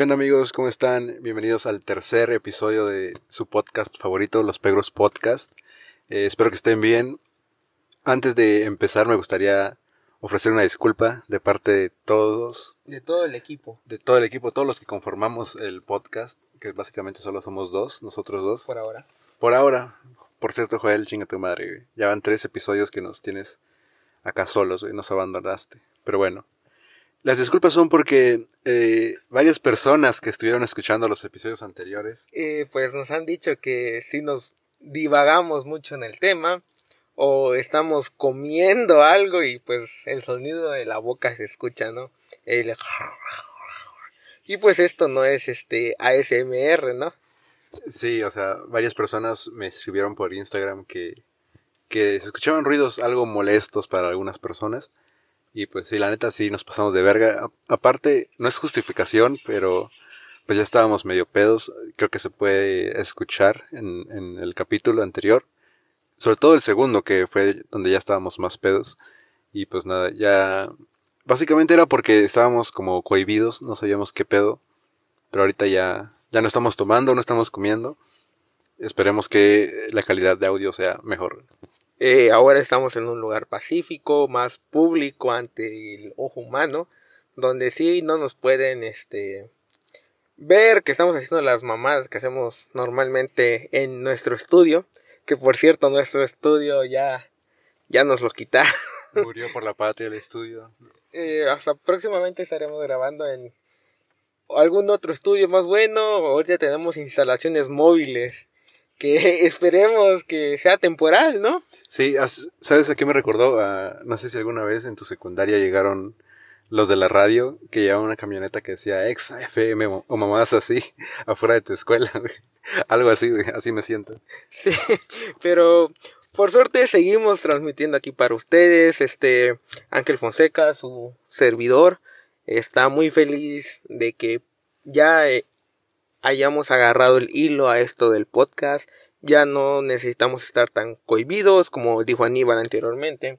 ¿Qué onda amigos? ¿Cómo están? Bienvenidos al tercer episodio de su podcast favorito, Los Pegros Podcast. Eh, espero que estén bien. Antes de empezar me gustaría ofrecer una disculpa de parte de todos. De todo el equipo. De todo el equipo, todos los que conformamos el podcast, que básicamente solo somos dos, nosotros dos. Por ahora. Por ahora. Por cierto, Joel, chinga tu madre, güey. Ya van tres episodios que nos tienes acá solos, güey. Nos abandonaste. Pero bueno. Las disculpas son porque eh, varias personas que estuvieron escuchando los episodios anteriores. Eh, pues nos han dicho que si nos divagamos mucho en el tema o estamos comiendo algo y pues el sonido de la boca se escucha, ¿no? El... Y pues esto no es este ASMR, ¿no? Sí, o sea, varias personas me escribieron por Instagram que, que se escuchaban ruidos algo molestos para algunas personas. Y pues sí, la neta sí nos pasamos de verga. aparte, no es justificación, pero pues ya estábamos medio pedos. Creo que se puede escuchar en, en el capítulo anterior. Sobre todo el segundo, que fue donde ya estábamos más pedos. Y pues nada, ya... Básicamente era porque estábamos como cohibidos, no sabíamos qué pedo. Pero ahorita ya, ya no estamos tomando, no estamos comiendo. Esperemos que la calidad de audio sea mejor. Eh, ahora estamos en un lugar pacífico, más público ante el ojo humano, donde sí no nos pueden este ver que estamos haciendo las mamadas que hacemos normalmente en nuestro estudio, que por cierto nuestro estudio ya ya nos lo quitaron. Murió por la patria el estudio. Eh, hasta próximamente estaremos grabando en algún otro estudio más bueno. Ahorita tenemos instalaciones móviles que esperemos que sea temporal, ¿no? Sí, ¿sabes a qué me recordó? no sé si alguna vez en tu secundaria llegaron los de la radio que llevaban una camioneta que decía ex FM o mamás así afuera de tu escuela, Algo así, así me siento. Sí, pero por suerte seguimos transmitiendo aquí para ustedes. Este Ángel Fonseca, su servidor, está muy feliz de que ya eh, hayamos agarrado el hilo a esto del podcast. Ya no necesitamos estar tan cohibidos, como dijo Aníbal anteriormente.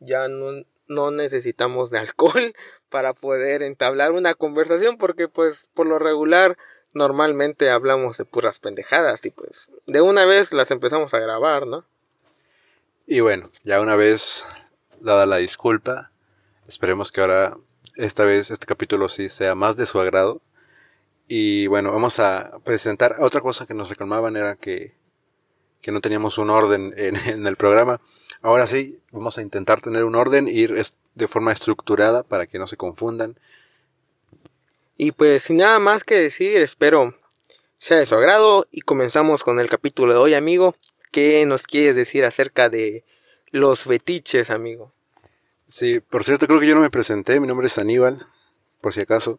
Ya no, no necesitamos de alcohol para poder entablar una conversación, porque pues por lo regular normalmente hablamos de puras pendejadas y pues de una vez las empezamos a grabar, ¿no? Y bueno, ya una vez dada la disculpa, esperemos que ahora, esta vez, este capítulo sí sea más de su agrado y bueno, vamos a presentar otra cosa que nos reclamaban era que, que no teníamos un orden en, en, el programa. Ahora sí, vamos a intentar tener un orden, ir de forma estructurada para que no se confundan. Y pues sin nada más que decir, espero sea de su agrado y comenzamos con el capítulo de hoy, amigo. ¿Qué nos quieres decir acerca de los fetiches, amigo? Sí, por cierto, creo que yo no me presenté, mi nombre es Aníbal, por si acaso.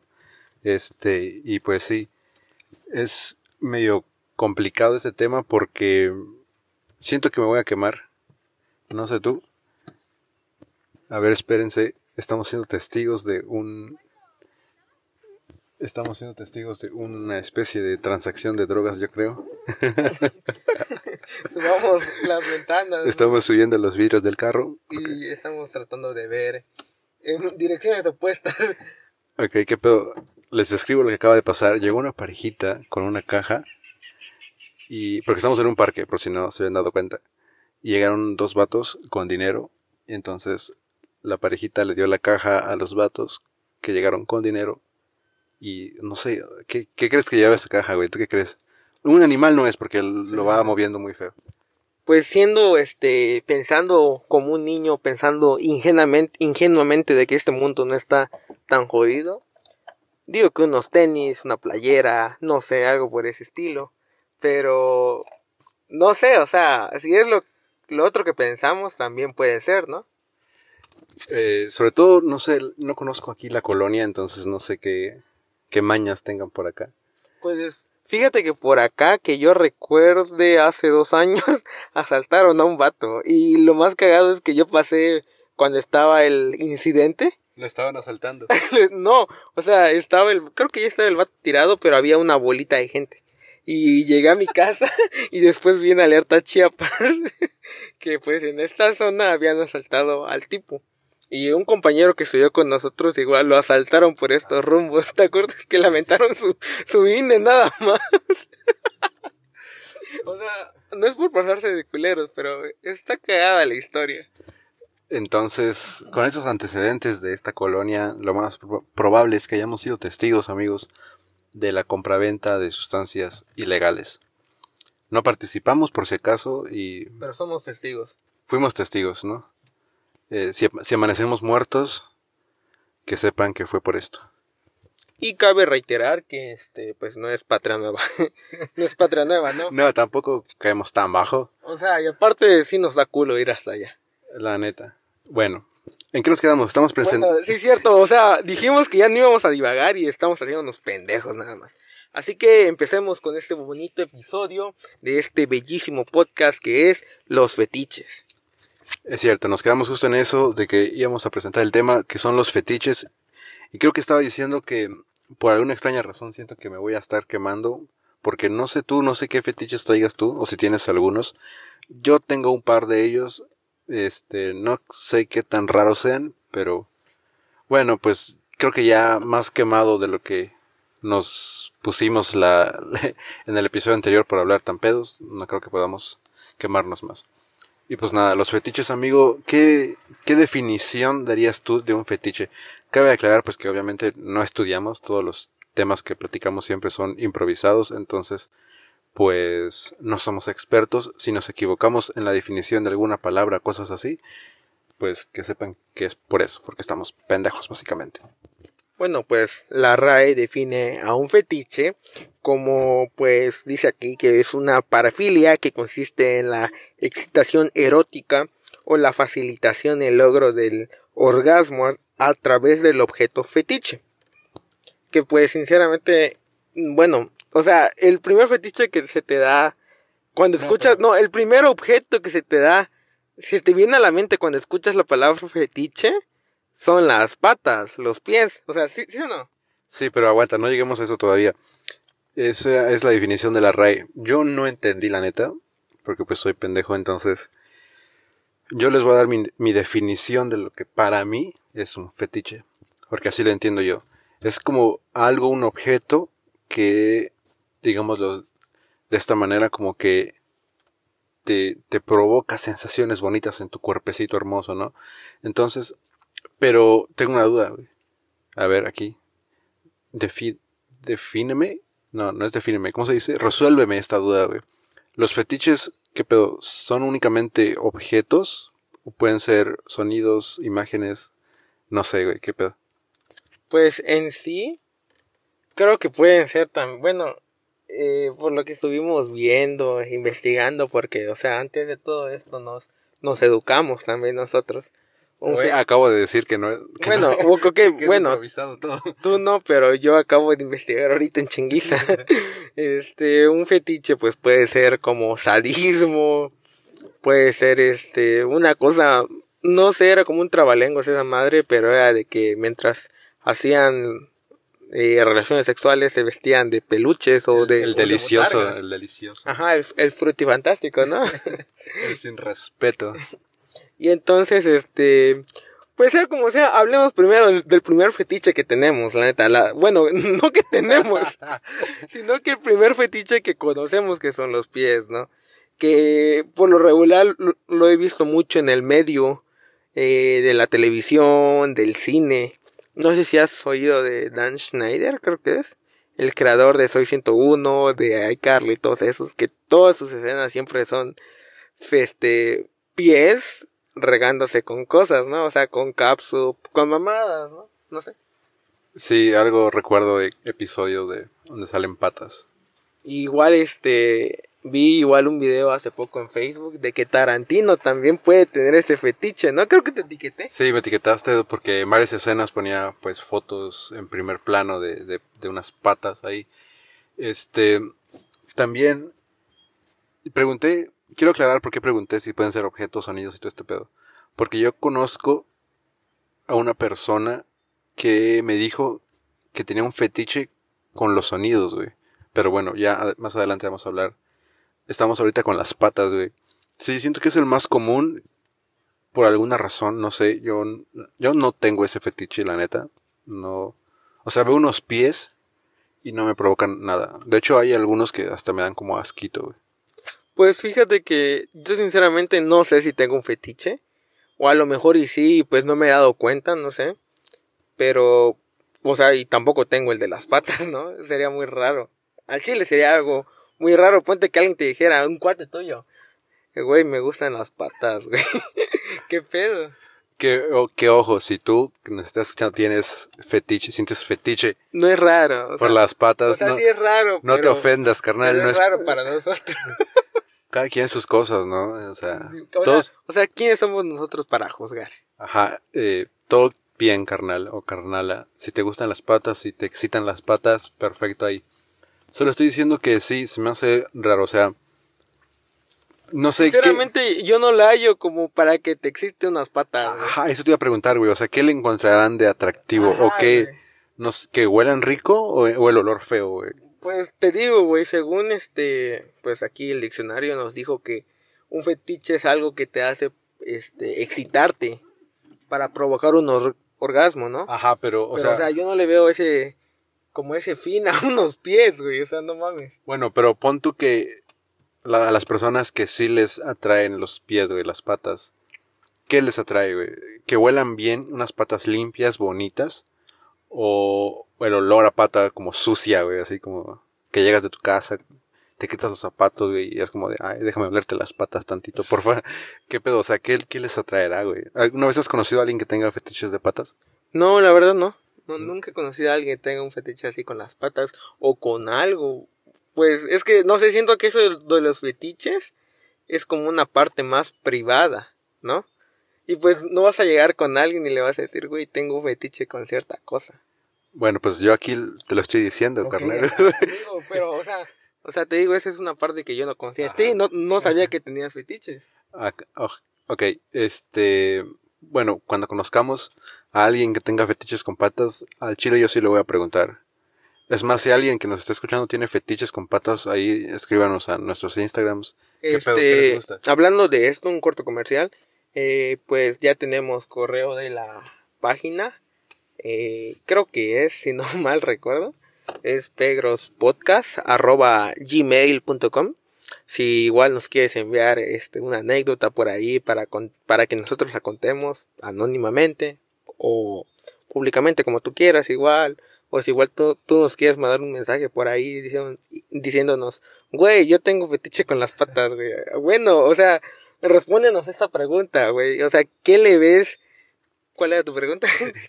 Este, y pues sí, es medio complicado este tema porque siento que me voy a quemar. No sé tú. A ver, espérense, estamos siendo testigos de un... Estamos siendo testigos de una especie de transacción de drogas, yo creo. Subamos las ventanas. Estamos subiendo los vidrios del carro. Y estamos tratando de ver en direcciones opuestas. Ok, ¿qué pedo? Les describo lo que acaba de pasar. Llegó una parejita con una caja. Y. Porque estamos en un parque, por si no se habían dado cuenta. Y llegaron dos vatos con dinero. Y entonces la parejita le dio la caja a los vatos que llegaron con dinero. Y no sé, ¿qué, qué crees que lleva esa caja, güey? ¿Tú qué crees? Un animal no es porque lo va moviendo muy feo. Pues siendo este, pensando como un niño, pensando ingenuamente, ingenuamente de que este mundo no está tan jodido, Digo que unos tenis, una playera, no sé, algo por ese estilo. Pero no sé, o sea, si es lo, lo otro que pensamos, también puede ser, ¿no? Eh, sobre todo, no sé, no conozco aquí la colonia, entonces no sé qué, qué mañas tengan por acá. Pues fíjate que por acá, que yo recuerde hace dos años, asaltaron a un vato. Y lo más cagado es que yo pasé cuando estaba el incidente lo estaban asaltando. no, o sea, estaba el, creo que ya estaba el vato tirado, pero había una bolita de gente. Y llegué a mi casa y después vi en alerta Chiapas que pues en esta zona habían asaltado al tipo. Y un compañero que estudió con nosotros igual lo asaltaron por estos rumbos. ¿Te acuerdas que lamentaron su, su INE nada más? o sea, no es por pasarse de culeros, pero está cagada la historia. Entonces, con estos antecedentes de esta colonia, lo más probable es que hayamos sido testigos, amigos, de la compraventa de sustancias ilegales. No participamos por si acaso y... Pero somos testigos. Fuimos testigos, ¿no? Eh, si, si amanecemos muertos, que sepan que fue por esto. Y cabe reiterar que este, pues no es patria nueva. no es patria nueva, ¿no? No, tampoco caemos tan bajo. O sea, y aparte sí nos da culo ir hasta allá. La neta. Bueno, ¿en qué nos quedamos? Estamos presentes. Bueno, sí, cierto. O sea, dijimos que ya no íbamos a divagar y estamos haciendo unos pendejos nada más. Así que empecemos con este bonito episodio de este bellísimo podcast que es Los Fetiches. Es cierto, nos quedamos justo en eso de que íbamos a presentar el tema que son los fetiches. Y creo que estaba diciendo que por alguna extraña razón siento que me voy a estar quemando. Porque no sé tú, no sé qué fetiches traigas tú, o si tienes algunos. Yo tengo un par de ellos este, no sé qué tan raros sean, pero bueno, pues creo que ya más quemado de lo que nos pusimos la, en el episodio anterior por hablar tan pedos, no creo que podamos quemarnos más. Y pues nada, los fetiches, amigo, ¿qué, qué definición darías tú de un fetiche? Cabe aclarar pues que obviamente no estudiamos, todos los temas que platicamos siempre son improvisados, entonces pues no somos expertos. Si nos equivocamos en la definición de alguna palabra, cosas así, pues que sepan que es por eso, porque estamos pendejos básicamente. Bueno, pues la RAE define a un fetiche como pues dice aquí que es una parafilia que consiste en la excitación erótica o la facilitación el logro del orgasmo a través del objeto fetiche. Que pues sinceramente, bueno, o sea, el primer fetiche que se te da cuando escuchas, no, el primer objeto que se te da, se te viene a la mente cuando escuchas la palabra fetiche, son las patas, los pies. O sea, ¿sí, ¿sí o no? Sí, pero aguanta, no lleguemos a eso todavía. Esa es la definición de la RAE. Yo no entendí la neta, porque pues soy pendejo, entonces yo les voy a dar mi, mi definición de lo que para mí es un fetiche, porque así lo entiendo yo. Es como algo, un objeto que digámoslo de esta manera, como que te, te provoca sensaciones bonitas en tu cuerpecito hermoso, ¿no? Entonces, pero tengo una duda, A ver, aquí. Defíneme. No, no es defíneme. ¿Cómo se dice? Resuélveme esta duda, güey. Los fetiches, ¿qué pedo? ¿Son únicamente objetos? ¿O pueden ser sonidos, imágenes? No sé, güey, ¿qué pedo? Pues en sí, creo que pueden ser también, bueno, eh, por lo que estuvimos viendo, investigando, porque, o sea, antes de todo esto nos, nos educamos también nosotros. acabo de decir que no es. bueno, bueno, tú no, pero yo acabo de investigar ahorita en chinguiza. este, un fetiche, pues puede ser como sadismo, puede ser este, una cosa, no sé, era como un trabalengos esa madre, pero era de que mientras hacían eh, relaciones sexuales se vestían de peluches o de... El delicioso, el delicioso. Ajá, el, el frutifantástico, ¿no? sin respeto. Y entonces, este... Pues sea como sea, hablemos primero del, primer fetiche que tenemos, la neta. La, bueno, no que tenemos, sino que el primer fetiche que conocemos que son los pies, ¿no? Que por lo regular lo, he visto mucho en el medio eh, de la televisión, del cine. No sé si has oído de Dan Schneider, creo que es. El creador de Soy 101, de iCarly, todos esos, que todas sus escenas siempre son, este, pies regándose con cosas, ¿no? O sea, con capsup, con mamadas, ¿no? No sé. Sí, algo recuerdo de episodios de donde salen patas. Igual este vi igual un video hace poco en Facebook de que Tarantino también puede tener ese fetiche, ¿no? Creo que te etiqueté. Sí, me etiquetaste porque en varias escenas ponía pues fotos en primer plano de, de, de unas patas ahí. Este, también pregunté, quiero aclarar por qué pregunté si pueden ser objetos, sonidos y todo este pedo. Porque yo conozco a una persona que me dijo que tenía un fetiche con los sonidos, güey. Pero bueno, ya más adelante vamos a hablar estamos ahorita con las patas, güey. Sí, siento que es el más común, por alguna razón, no sé, yo, yo no tengo ese fetiche, la neta. No. O sea, veo unos pies y no me provocan nada. De hecho, hay algunos que hasta me dan como asquito, güey. Pues fíjate que yo sinceramente no sé si tengo un fetiche. O a lo mejor y sí, pues no me he dado cuenta, no sé. Pero, o sea, y tampoco tengo el de las patas, ¿no? Sería muy raro. Al chile sería algo muy raro. Ponte que alguien te dijera, un cuate tuyo. Güey, me gustan las patas, güey. ¿Qué pedo? Que, o- que ojo, si tú que nos estás escuchando tienes fetiche, sientes fetiche No es raro. o por sea, las patas, o sea, no, sí es raro. no te ofendas, carnal. No es es, raro para nosotros. cada quien sus cosas, ¿no? O sea, Sí, o, todos, sea, o sea, ¿quiénes somos nosotros para juzgar? ajá, eh, todo bien, carnal o carnala. Si te gustan las patas, si te excitan las patas, perfecto ahí. Solo estoy diciendo que sí, se me hace raro, o sea, no sé qué. Sinceramente, yo no la hallo como para que te existe unas patas. güey. Ajá, eso te iba a preguntar, güey. O sea, ¿qué le encontrarán de atractivo? ¿O qué? No sé, ¿Que huelan rico o, o el olor feo, güey? Pues te digo, güey, según este, pues aquí el diccionario nos dijo que un fetiche es algo que te hace, este, excitarte para provocar un or- orgasmo, ¿no? Ajá, pero, o Pero, sea, o sea, yo no le veo ese, como ese fin a unos pies, güey, o sea, no mames. bueno, pero pon tú que la- a las personas que sí les atraen los pies, güey, las patas, ¿qué les atrae, güey? ¿Que huelan bien, unas patas limpias, bonitas? ¿O el olor a pata como sucia, güey? Así como que llegas de tu casa, te quitas los zapatos, güey, y es como de, ay, déjame olerte las patas tantito, por favor. ¿Qué pedo? O sea, ¿qué, qué les atraerá, güey? ¿Alguna vez has conocido a alguien que tenga fetiches de patas? No, la verdad no. No. Nunca he conocido a alguien que tenga un fetiche así con las patas o con algo. Pues es que no sé, siento que eso de, de los fetiches es como una parte más privada, ¿no? Y pues no vas a llegar con alguien y le vas a decir, güey, tengo un fetiche con cierta cosa. Bueno, pues yo aquí te lo estoy diciendo, Ok, carnal. te digo, pero, o sea, o sea, te digo, esa es una parte que yo no conocía. Sí, no, no sabía que tenías fetiches. Ah, oh, ok, este, bueno, cuando conozcamos a alguien que tenga fetiches con patas, al chile yo sí le voy a preguntar. Es más, si alguien que nos está escuchando tiene fetiches con patas, ahí escríbanos a nuestros Instagrams. ¿Qué pedo? ¿Qué les Este, gusta? hablando de esto, un corto comercial, eh, pues ya tenemos correo de la página. Eh, creo que es, si no mal recuerdo, es pegrospodcast.gmail.com Si igual nos quieres enviar este, una anécdota por ahí para, con- para que nosotros la contemos anónimamente o públicamente como tú quieras igual. O si igual tú, tú nos quieres mandar un mensaje por ahí diciendo- diciéndonos, güey, yo tengo fetiche con las patas, güey. Bueno, o sea, respóndenos esta pregunta, güey. O sea, ¿qué le ves? ¿Cuál era tu pregunta?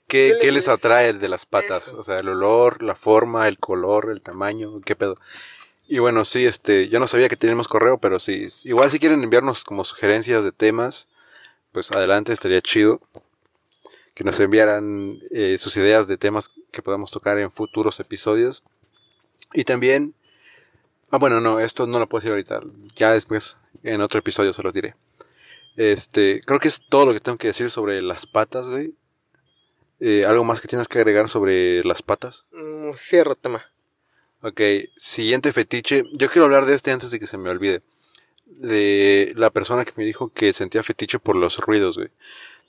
¿Qué, qué les atrae de las patas? Eso. O sea, el olor, la forma, el color, el tamaño, qué pedo. Y bueno, sí, este, yo no sabía que teníamos correo, pero sí, igual si quieren enviarnos como sugerencias de temas, pues adelante, estaría chido. Que nos enviaran eh, sus ideas de temas que podamos tocar en futuros episodios. Y también, ah, bueno, no, esto no lo puedo decir ahorita, ya después, en otro episodio se lo diré. Este, creo que es todo lo que tengo que decir sobre las patas, güey. Eh, ¿Algo más que tienes que agregar sobre las patas? Mm, Cierro tema. Ok, siguiente fetiche. Yo quiero hablar de este antes de que se me olvide. De la persona que me dijo que sentía fetiche por los ruidos, güey.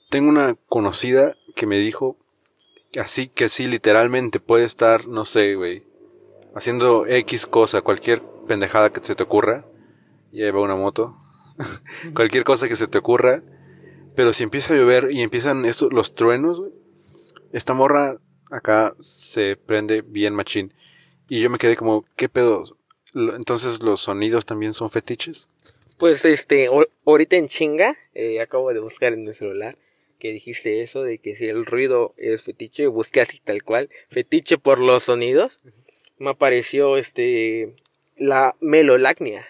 Tengo una conocida que me dijo así que sí, literalmente puede estar, no sé, güey, haciendo X cosa, cualquier pendejada que se te ocurra. Lleva una moto. cualquier cosa que se te ocurra. Pero si empieza a llover y empiezan estos, los truenos, güey. Esta morra acá se prende bien machín. Y yo me quedé como, ¿qué pedo? Entonces los sonidos también son fetiches. Pues este, ahorita en chinga, eh, acabo de buscar en mi celular que dijiste eso de que si el ruido es fetiche, busqué así tal cual, fetiche por los sonidos. Me apareció este, la melolacnia.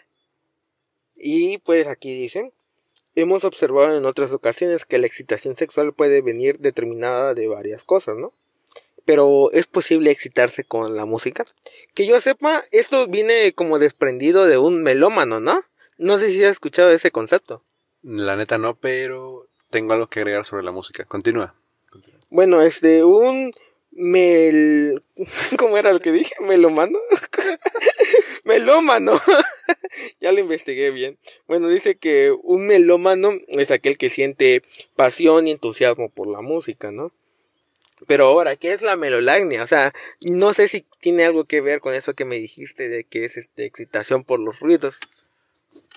Y pues aquí dicen, hemos observado en otras ocasiones que la excitación sexual puede venir determinada de varias cosas, ¿no? Pero es posible excitarse con la música. Que yo sepa, esto viene como desprendido de un melómano, ¿no? No sé si has escuchado ese concepto. La neta no, pero tengo algo que agregar sobre la música. Continúa. Bueno, este, un mel... ¿Cómo era lo que dije? ¿Melomano? melómano. ya lo investigué bien. Bueno, dice que un melómano es aquel que siente pasión y entusiasmo por la música, ¿no? Pero ahora, ¿qué es la melolagnia? O sea, no sé si tiene algo que ver con eso que me dijiste de que es este, excitación por los ruidos.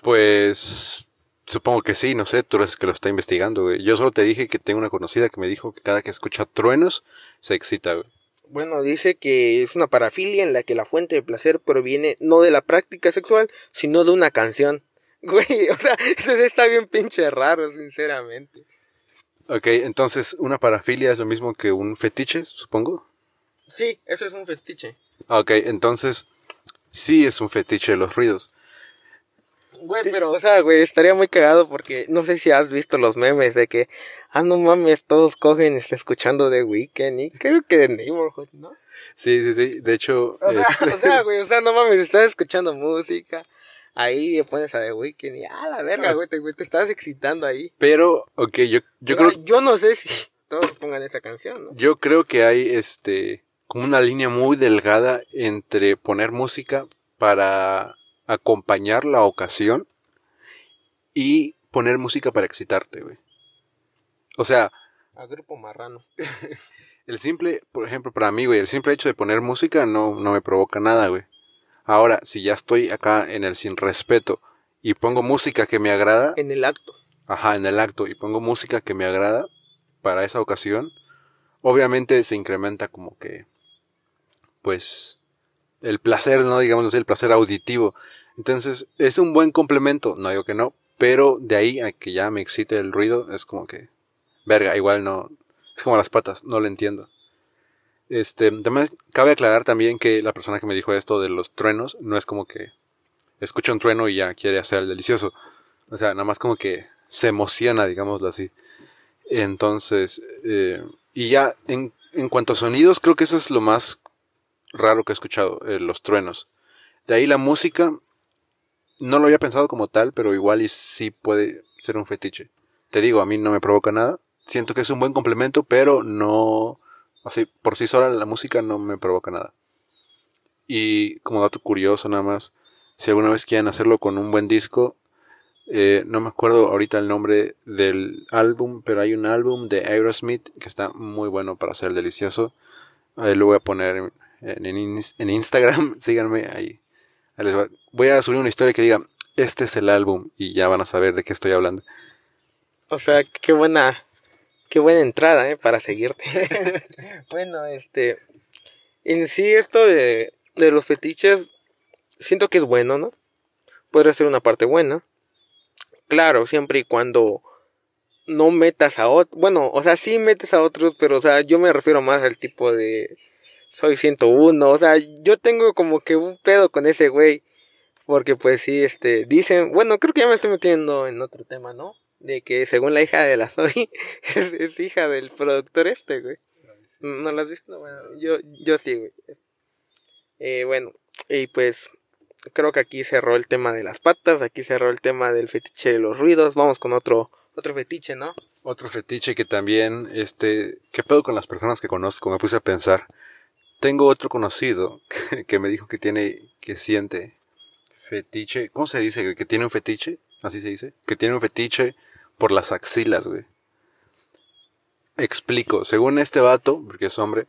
Pues supongo que sí, no sé, tú eres el que lo está investigando, güey. Yo solo te dije que tengo una conocida que me dijo que cada que escucha truenos se excita, güey. Bueno, dice que es una parafilia en la que la fuente de placer proviene no de la práctica sexual, sino de una canción. Güey, o sea, eso está bien pinche raro, sinceramente. Ok, entonces una parafilia es lo mismo que un fetiche, supongo. Sí, eso es un fetiche. Ok, entonces sí es un fetiche de los ruidos. Güey, pero, o sea, güey, estaría muy cagado porque no sé si has visto los memes de que, ah, no mames, todos cogen está escuchando The Weeknd y creo que The Neighborhood, ¿no? Sí, sí, sí, de hecho... O sea, este- o sea, güey, o sea, no mames, estás escuchando música, ahí le pones a The Weeknd y, ah, la verga, güey, te, güey, te estás excitando ahí. Pero, ok, yo, yo O sea, creo... yo no sé si todos pongan esa canción, ¿no? Yo creo que hay este como una línea muy delgada entre poner música para acompañar la ocasión y poner música para excitarte, güey. O sea, A Grupo Marrano. el simple, por ejemplo, para mí, güey, el simple hecho de poner música no, no me provoca nada, güey. Ahora, si ya estoy acá en el sin respeto y pongo música que me agrada, En el acto. ajá, en el acto, y pongo música que me agrada para esa ocasión, obviamente se incrementa como que, pues, el placer, ¿no? Digamos así, el placer auditivo. Entonces, es un buen complemento, no digo que no, pero de ahí a que ya me excite el ruido, es como que, verga, igual no, es como las patas, no lo entiendo. Este, también cabe aclarar también que la persona que me dijo esto de los truenos, no es como que escucha un trueno y ya quiere hacer el delicioso. O sea, nada más como que se emociona, digámoslo así. Entonces, eh, y ya en, en cuanto a sonidos, creo que eso es lo más raro que he escuchado, eh, los truenos. De ahí la música, no lo había pensado como tal, pero igual y sí puede ser un fetiche. Te digo, a mí no me provoca nada. Siento que es un buen complemento, pero no, así, por sí sola la música no me provoca nada. Y como dato curioso nada más, si alguna vez quieren hacerlo con un buen disco, eh, no me acuerdo ahorita el nombre del álbum, pero hay un álbum de Aerosmith que está muy bueno para hacer delicioso. Lo voy a poner en, en, ins- en Instagram, síganme ahí. Voy a subir una historia que diga, este es el álbum y ya van a saber de qué estoy hablando. O sea, qué buena, qué buena entrada, ¿eh? Para seguirte. bueno, este, en sí esto de, de los fetiches, siento que es bueno, ¿no? Podría ser una parte buena. Claro, siempre y cuando no metas a otros, bueno, o sea, sí metes a otros, pero, o sea, yo me refiero más al tipo de, soy 101, o sea, yo tengo como que un pedo con ese güey. Porque pues sí, este, dicen, bueno, creo que ya me estoy metiendo en otro tema, ¿no? De que según la hija de la Zoe, es, hija del productor este, güey. ¿No la has visto? Bueno, yo, yo sí, güey. Eh, bueno, y pues creo que aquí cerró el tema de las patas, aquí cerró el tema del fetiche de los ruidos. Vamos con otro, otro fetiche, ¿no? Otro fetiche que también, este, ¿qué pedo con las personas que conozco? Me puse a pensar. Tengo otro conocido que me dijo que tiene, que siente fetiche, ¿cómo se dice? Que tiene un fetiche, así se dice, que tiene un fetiche por las axilas, güey. Explico, según este vato, porque es hombre,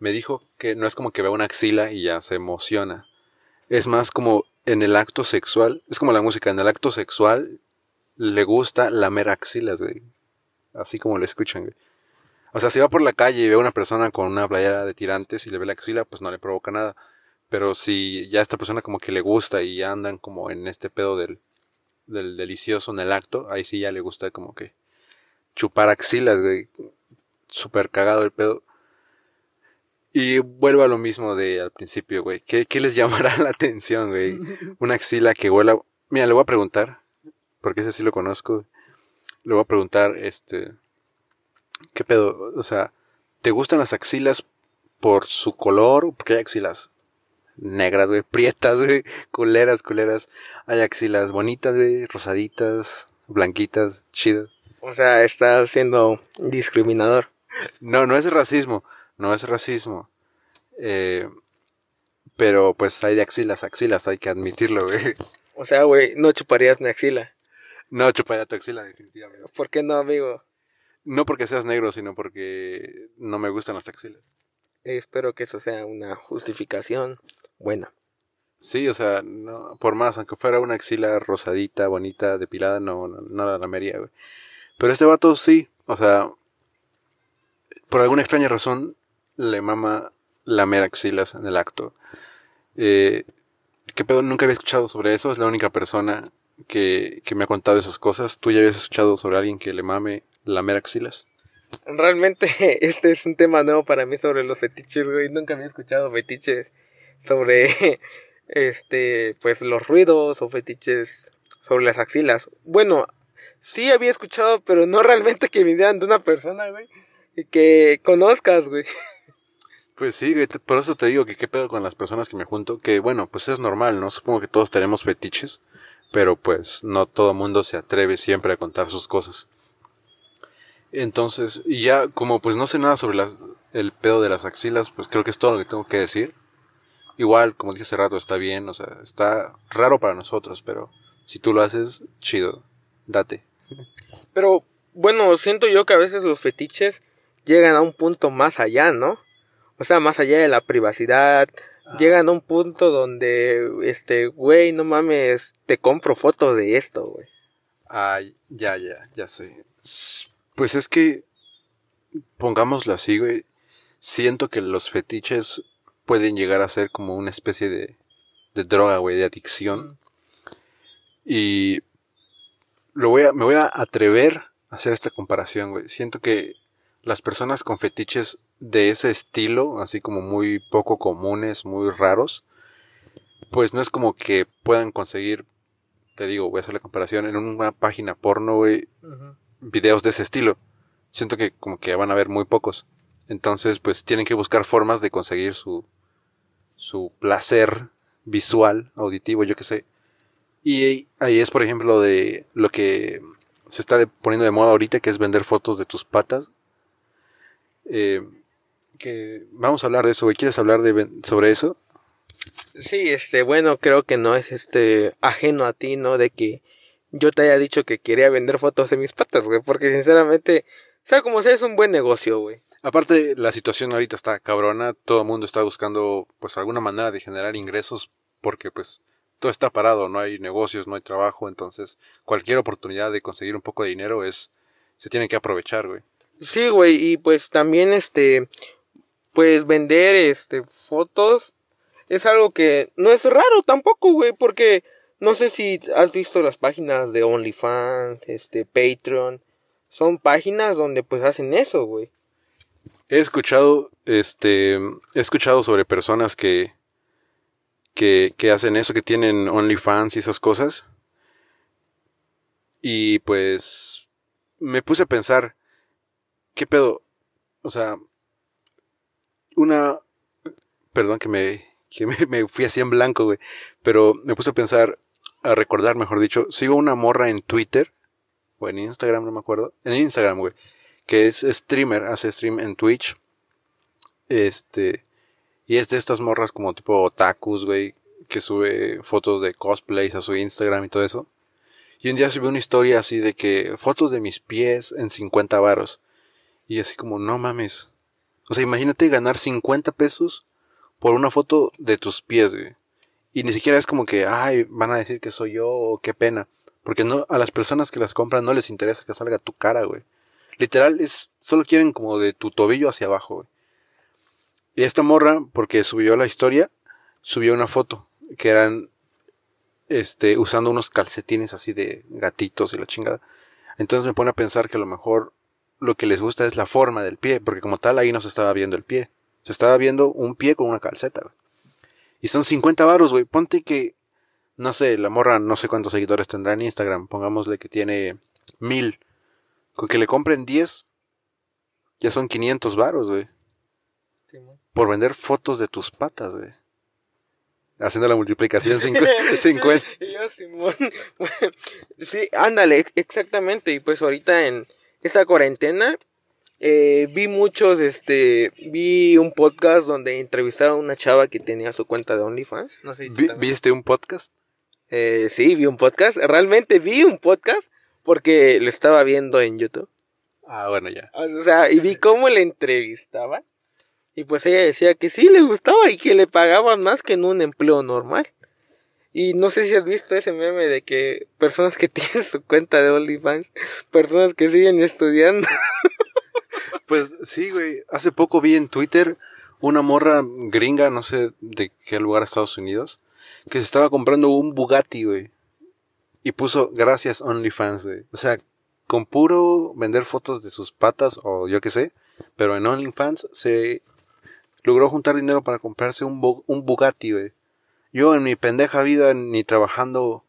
me dijo que no es como que vea una axila y ya se emociona. Es más como en el acto sexual, es como la música, en el acto sexual le gusta lamer axilas, güey. Así como lo escuchan, güey. O sea, si va por la calle y ve a una persona con una playera de tirantes y le ve la axila, pues no le provoca nada. Pero si ya esta persona como que le gusta y ya andan como en este pedo del, del delicioso en el acto, ahí sí ya le gusta como que chupar axilas, güey. Súper cagado el pedo. Y vuelvo a lo mismo de al principio, güey. ¿Qué, qué les llamará la atención, güey? Una axila que huela... Mira, le voy a preguntar, porque ese sí lo conozco. Le voy a preguntar, este... ¿Qué pedo? O sea, ¿te gustan las axilas por su color? Porque hay axilas negras, güey, prietas, güey, culeras, culeras. Hay axilas bonitas, güey, rosaditas, blanquitas, chidas. O sea, estás siendo discriminador. No, no es racismo, no es racismo. Eh, Pero pues hay de axilas axilas, hay que admitirlo, güey. O sea, güey, no chuparías mi axila. No chuparía tu axila, definitivamente. ¿Por qué no, amigo? No porque seas negro, sino porque no me gustan las axilas. Espero que eso sea una justificación buena. Sí, o sea, no, por más, aunque fuera una axila rosadita, bonita, depilada, no, no, no la lamería, güey. Pero este vato sí, o sea, por alguna extraña razón, le mama lamer axilas en el acto. Eh, ¿Qué pedo? Nunca había escuchado sobre eso, es la única persona que, que me ha contado esas cosas. ¿Tú ya habías escuchado sobre alguien que le mame lamer axilas? Realmente este es un tema nuevo para mí sobre los fetiches, güey. Nunca había escuchado fetiches sobre este pues los ruidos o fetiches sobre las axilas. Bueno, sí había escuchado, pero no realmente que vinieran de una persona, güey, y que conozcas, güey. Pues sí, por eso te digo que qué pedo con las personas que me junto, que bueno, pues es normal, ¿no? Supongo que todos tenemos fetiches, pero pues no todo mundo se atreve siempre a contar sus cosas. Entonces, y ya como pues no sé nada sobre las, el pedo de las axilas, pues creo que es todo lo que tengo que decir. Igual, como dije hace rato, está bien, o sea, está raro para nosotros, pero si tú lo haces, chido, date. Pero bueno, siento yo que a veces los fetiches llegan a un punto más allá, ¿no? O sea, más allá de la privacidad, llegan a un punto donde este, güey, no mames, te compro fotos de esto, güey. Ay, ya, ya, ya sé. Pues es que, pongámoslo así, güey, siento que los fetiches pueden llegar a ser como una especie de, de droga, güey, de adicción. Y lo voy a, me voy a atrever a hacer esta comparación, güey. Siento que las personas con fetiches de ese estilo, así como muy poco comunes, muy raros, pues no es como que puedan conseguir, te digo, voy a hacer la comparación, en una página porno, güey, videos de ese estilo. Siento que como que van a haber muy pocos. Entonces, pues tienen que buscar formas de conseguir su, su placer visual, auditivo, yo qué sé. Y ahí es, por ejemplo, de lo que se está poniendo de moda ahorita, que es vender fotos de tus patas. Eh, que vamos a hablar de eso. ¿Quieres hablar de sobre eso? Sí, este, bueno, creo que no es este ajeno a ti, ¿no? De que yo te haya dicho que quería vender fotos de mis patas, güey, porque sinceramente, sea como sea, es un buen negocio, güey. Aparte, la situación ahorita está cabrona, todo el mundo está buscando pues alguna manera de generar ingresos porque pues todo está parado, no hay negocios, no hay trabajo, entonces cualquier oportunidad de conseguir un poco de dinero es se tiene que aprovechar, güey. Sí, güey, y pues también este pues vender este fotos es algo que no es raro tampoco, güey, porque no sé si has visto las páginas de OnlyFans, este Patreon, son páginas donde pues hacen eso, güey. He escuchado este he escuchado sobre personas que que, que hacen eso, que tienen OnlyFans y esas cosas. Y pues me puse a pensar, ¿qué pedo? O sea, una... Perdón que me, que me, me fui así en blanco, güey. Pero me puse a pensar, a recordar, mejor dicho, sigo una morra en Twitter, o en Instagram, no me acuerdo. En Instagram, güey. Que es streamer, hace stream en Twitch. Este... Y es de estas morras como tipo otakus, güey, que sube fotos de cosplays a su Instagram y todo eso. Y un día subió una historia así de que fotos de mis pies en 50 varos. Y así como, no mames. O sea, imagínate ganar 50 pesos por una foto de tus pies, güey. Y ni siquiera es como que, ay, van a decir que soy yo o qué pena. Porque no, a las personas que las compran no les interesa que salga tu cara, güey. Literal, es, solo quieren como de tu tobillo hacia abajo, güey. Y esta morra, porque subió la historia, subió una foto que eran este usando unos calcetines así de gatitos y la chingada. Entonces me pone a pensar que a lo mejor lo que les gusta es la forma del pie, porque como tal ahí no se estaba viendo el pie. Se estaba viendo un pie con una calceta, güey. Y son 50 varos, güey. Ponte que no sé, la morra no sé cuántos seguidores tendrá en Instagram, pongámosle que tiene mil. Con que le compren 10 ya son 500 varos, güey por vender fotos de tus patas, güey. Haciendo la multiplicación 50. Sí, yo, Simón. sí, ándale, ex- exactamente. Y pues ahorita en esta cuarentena, eh, vi muchos, este, vi un podcast donde entrevistaron a una chava que tenía su cuenta de OnlyFans. No sé si ¿Viste un podcast? Eh, sí, vi un podcast. Realmente vi un podcast porque lo estaba viendo en YouTube. Ah, bueno, ya. O sea, y vi cómo le entrevistaban. Y pues ella decía que sí le gustaba y que le pagaban más que en un empleo normal. Y no sé si has visto ese meme de que personas que tienen su cuenta de OnlyFans, personas que siguen estudiando. Pues sí, güey. Hace poco vi en Twitter una morra gringa, no sé de qué lugar Estados Unidos, que se estaba comprando un Bugatti, güey. Y puso gracias OnlyFans, güey. O sea, con puro vender fotos de sus patas o yo qué sé, pero en OnlyFans se logró juntar dinero para comprarse un, un Bugatti, güey. Yo en mi pendeja vida, ni trabajando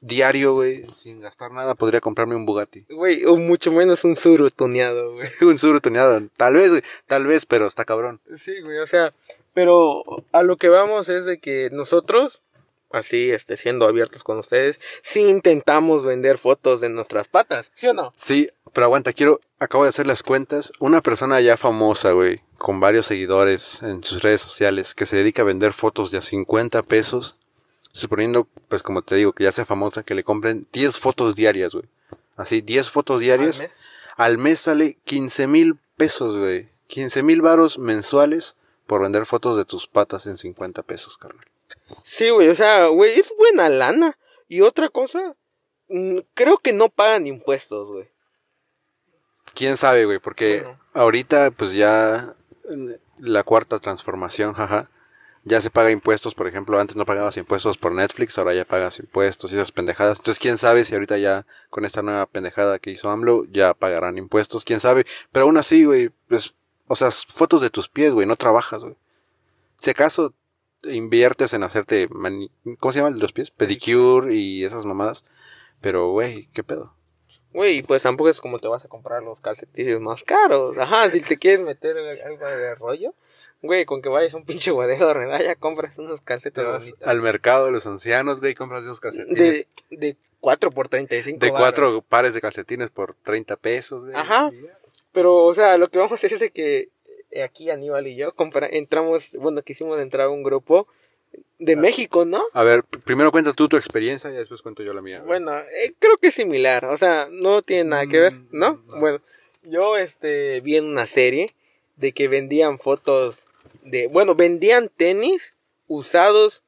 diario, güey, sin gastar nada, podría comprarme un Bugatti. Güey, o mucho menos un suru tuneado, güey. un sur tuneado. Tal vez, güey, tal vez, pero está cabrón. Sí, güey, o sea, pero a lo que vamos es de que nosotros, así, este, siendo abiertos con ustedes, sí intentamos vender fotos de nuestras patas, ¿sí o no? Sí, pero aguanta, quiero, acabo de hacer las cuentas. Una persona ya famosa, güey, con varios seguidores en sus redes sociales, que se dedica a vender fotos de a 50 pesos, suponiendo, pues como te digo, que ya sea famosa, que le compren 10 fotos diarias, güey. Así, 10 fotos diarias. ¿Al mes? Al mes sale 15 mil pesos, güey. 15 mil varos mensuales por vender fotos de tus patas en 50 pesos, carnal. Sí, güey, o sea, güey, es buena lana. Y otra cosa, mm, creo que no pagan impuestos, güey. ¿Quién sabe, güey? Porque Bueno. ahorita, pues ya la cuarta transformación, jaja, ya se paga impuestos, por ejemplo, antes no pagabas impuestos por Netflix, ahora ya pagas impuestos y esas pendejadas. Entonces, quién sabe si ahorita ya con esta nueva pendejada que hizo AMLO ya pagarán impuestos, quién sabe. Pero aún así, güey, pues, o sea, fotos de tus pies, güey, no trabajas, güey. Si acaso inviertes en hacerte, mani- ¿cómo se llama el de los pies? Pedicure y esas mamadas. Pero, güey, ¿qué pedo? Güey, pues tampoco es como te vas a comprar los calcetines más caros. Ajá, si te quieres meter algo de rollo, güey, con que vayas a un pinche bodega de Renaya, compras unos Te calcetes vas bonitos. al mercado de los ancianos, güey, compras esos calcetines. De, de 4 por 35 De varos. cuatro pares de calcetines por 30 pesos, güey. Ajá. Ya. Pero, o sea, lo que vamos a hacer es de que eh, aquí Aníbal y yo compra- entramos, bueno, quisimos entrar a un grupo de México, ¿no? A ver, pr- primero cuenta tú tu experiencia y después cuento yo la mía. Bueno, eh, creo que es similar, o sea, no tiene nada que ver, Mm, ¿no? no. Bueno, yo este vi en una serie de que vendían fotos de, bueno, vendían tenis usados,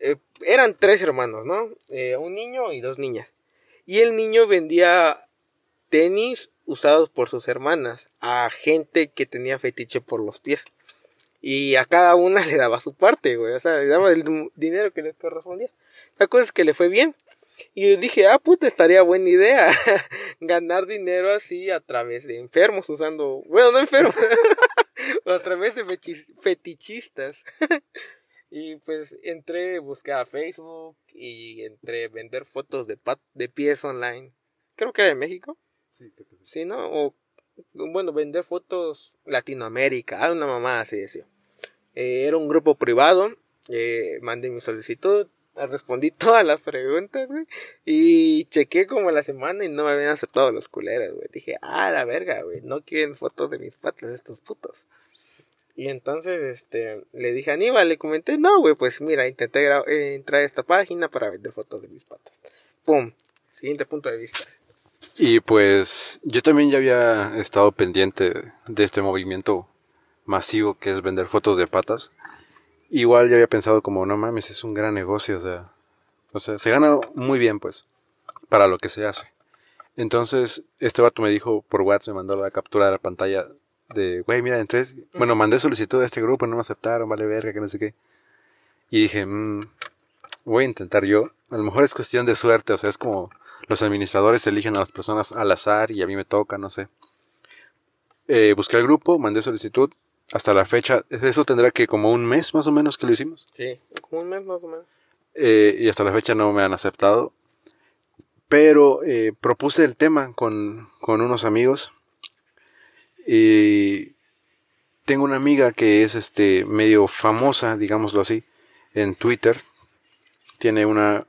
eh, eran tres hermanos, ¿no? Eh, un niño y dos niñas. Y el niño vendía tenis usados por sus hermanas a gente que tenía fetiche por los pies. Y a cada una le daba su parte, güey. O sea, le daba el dinero que le correspondía. La cosa es que le fue bien. Y yo dije, ah, puta, estaría buena idea ganar dinero así a través de enfermos usando, bueno, no enfermos, a través de fetichistas. y pues entré, busqué a Facebook y entré a vender fotos de, pat de pies online. Creo que era en México. Sí, ¿no? O, bueno, vender fotos Latinoamérica, ah, una mamá así decía. Eh, era un grupo privado, eh, mandé mi solicitud, respondí todas las preguntas, y chequé como la semana y no me habían aceptado los culeros, güey. Dije, ah, la verga, güey, no quieren fotos de mis patas estos putos. Y entonces, este, le dije a Aníbal, le comenté, no, güey, pues mira, intenté eh, entrar a esta página para vender fotos de mis patas. Pum, siguiente punto de vista. Y pues yo también ya había estado pendiente de este movimiento masivo que es vender fotos de patas. Igual ya había pensado como, no mames, es un gran negocio, o sea, o sea, se gana muy bien pues, para lo que se hace. Entonces, este vato me dijo por WhatsApp, me mandó la captura de la pantalla de, güey, mira, entonces, bueno, mandé solicitud a este grupo, no me aceptaron, vale verga, que no sé qué. Y dije, "Mm, voy a intentar yo. A lo mejor es cuestión de suerte, o sea, es como los administradores eligen a las personas al azar y a mí me toca, no sé. Eh, busqué el grupo, mandé solicitud. Hasta la fecha, eso tendrá que como un mes más o menos que lo hicimos. Sí, como un mes más o menos. Eh, y hasta la fecha no me han aceptado. Pero eh, propuse el tema con, con unos amigos. Y tengo una amiga que es este medio famosa, digámoslo así, en Twitter. Tiene una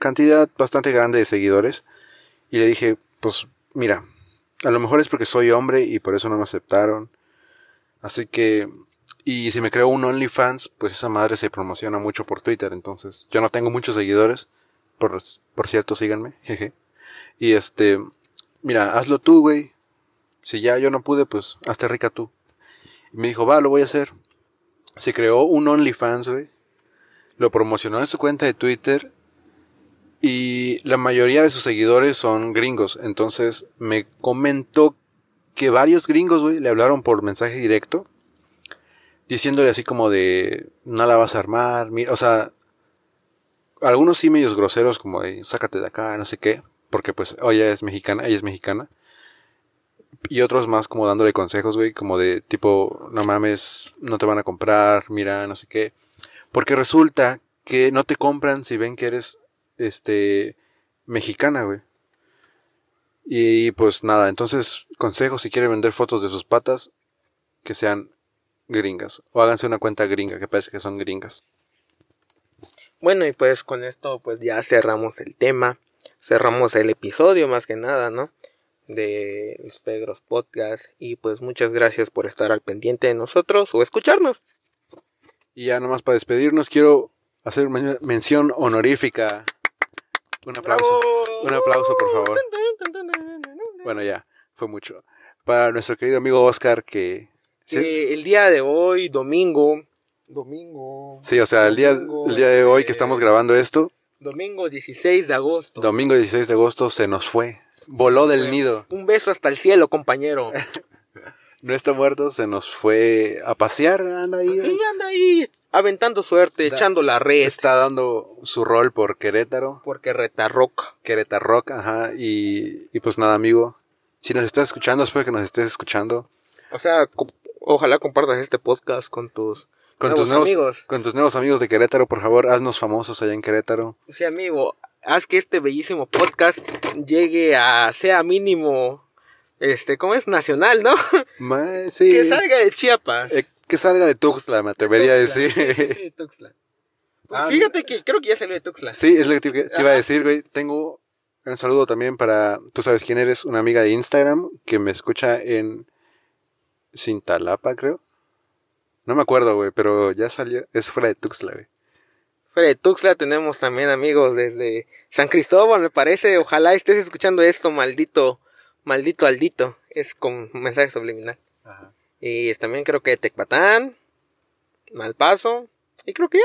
cantidad bastante grande de seguidores. Y le dije, pues mira, A lo mejor es porque soy hombre y por eso no me aceptaron. Así que, y si me creo un OnlyFans, pues esa madre se promociona mucho por Twitter. Entonces, yo no tengo muchos seguidores. Por, por cierto, síganme. Jeje. Y este, mira, hazlo tú, güey. Si ya yo no pude, pues hazte rica tú. Y me dijo, va, lo voy a hacer. Se creó un OnlyFans, güey. Lo promocionó en su cuenta de Twitter. Y la mayoría de sus seguidores son gringos. Entonces me comentó que varios gringos, güey, le hablaron por mensaje directo. Diciéndole así como de, no la vas a armar. O sea, algunos sí medios groseros como de, sácate de acá, no sé qué. Porque pues, oh, es mexicana, ella es mexicana. Y otros más como dándole consejos, güey, como de tipo, no mames, no te van a comprar, mira, no sé qué. Porque resulta que no te compran si ven que eres, este, mexicana, güey. Y pues nada, entonces consejos si quieren vender fotos de sus patas, que sean gringas. O háganse una cuenta gringa, que parece que son gringas. Bueno, y pues con esto pues ya cerramos el tema, cerramos el episodio más que nada, ¿no? De los Pedros Podcast y pues muchas gracias por estar al pendiente de nosotros o escucharnos. Y ya nomás para despedirnos quiero hacer mención honorífica. Un aplauso. Un aplauso, por favor. Bueno, ya, fue mucho. Para nuestro querido amigo Oscar que... el día de hoy, domingo, Domingo. Sí, o sea, el día, el día de hoy que estamos grabando esto. Domingo 16 de agosto. Domingo 16 de agosto se nos fue. Voló del nido. Un beso hasta el cielo, compañero. no está muerto, se nos fue a pasear, anda ahí. Sí, anda ahí, aventando suerte, echando la red. Está dando su rol por Querétaro. Por Querétaro Rock. Querétaro Rock, ajá. Y, y pues nada, amigo. Si nos estás escuchando, espero que nos estés escuchando. O sea, ojalá compartas este podcast con tus con tus nuevos amigos. Con tus nuevos amigos de Querétaro, por favor, haznos famosos allá en Querétaro. Sí, amigo, haz que este bellísimo podcast llegue a, sea mínimo, este, ¿cómo es? Nacional, ¿no? sí. Que salga de Chiapas. Eh, que salga de Tuxtla, me atrevería a decir. Sí, de Tuxtla. Pues ah, fíjate que creo que ya salió de Tuxtla. Sí, es lo que te, te iba a decir, güey. Tengo un saludo también para, tú sabes quién eres, una amiga de Instagram que me escucha en Cintalapa, creo. No me acuerdo, güey, pero ya salió. Es fuera de Tuxtla, güey. Fuera de Tuxtla tenemos también amigos desde San Cristóbal, me parece. Ojalá estés escuchando esto, maldito, maldito Aldito. Es con mensaje subliminal. Ajá. Y también creo que Tecpatán, Malpaso. Y creo que ya.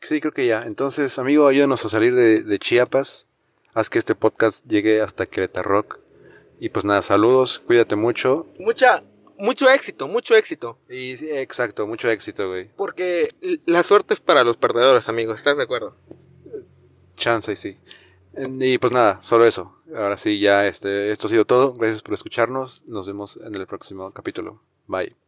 Sí, creo que ya. Entonces, amigo, ayúdanos a salir de, de Chiapas. Haz que este podcast llegue hasta Querétaro Rock. Y pues nada, saludos, cuídate mucho. Mucha, mucho éxito, mucho éxito. Y sí, exacto, mucho éxito, güey. Porque la suerte es para los perdedores, amigos, ¿estás de acuerdo? Chance y sí. Y pues nada, solo eso. Ahora sí, ya este, esto ha sido todo. Gracias por escucharnos. Nos vemos en el próximo capítulo. Bye.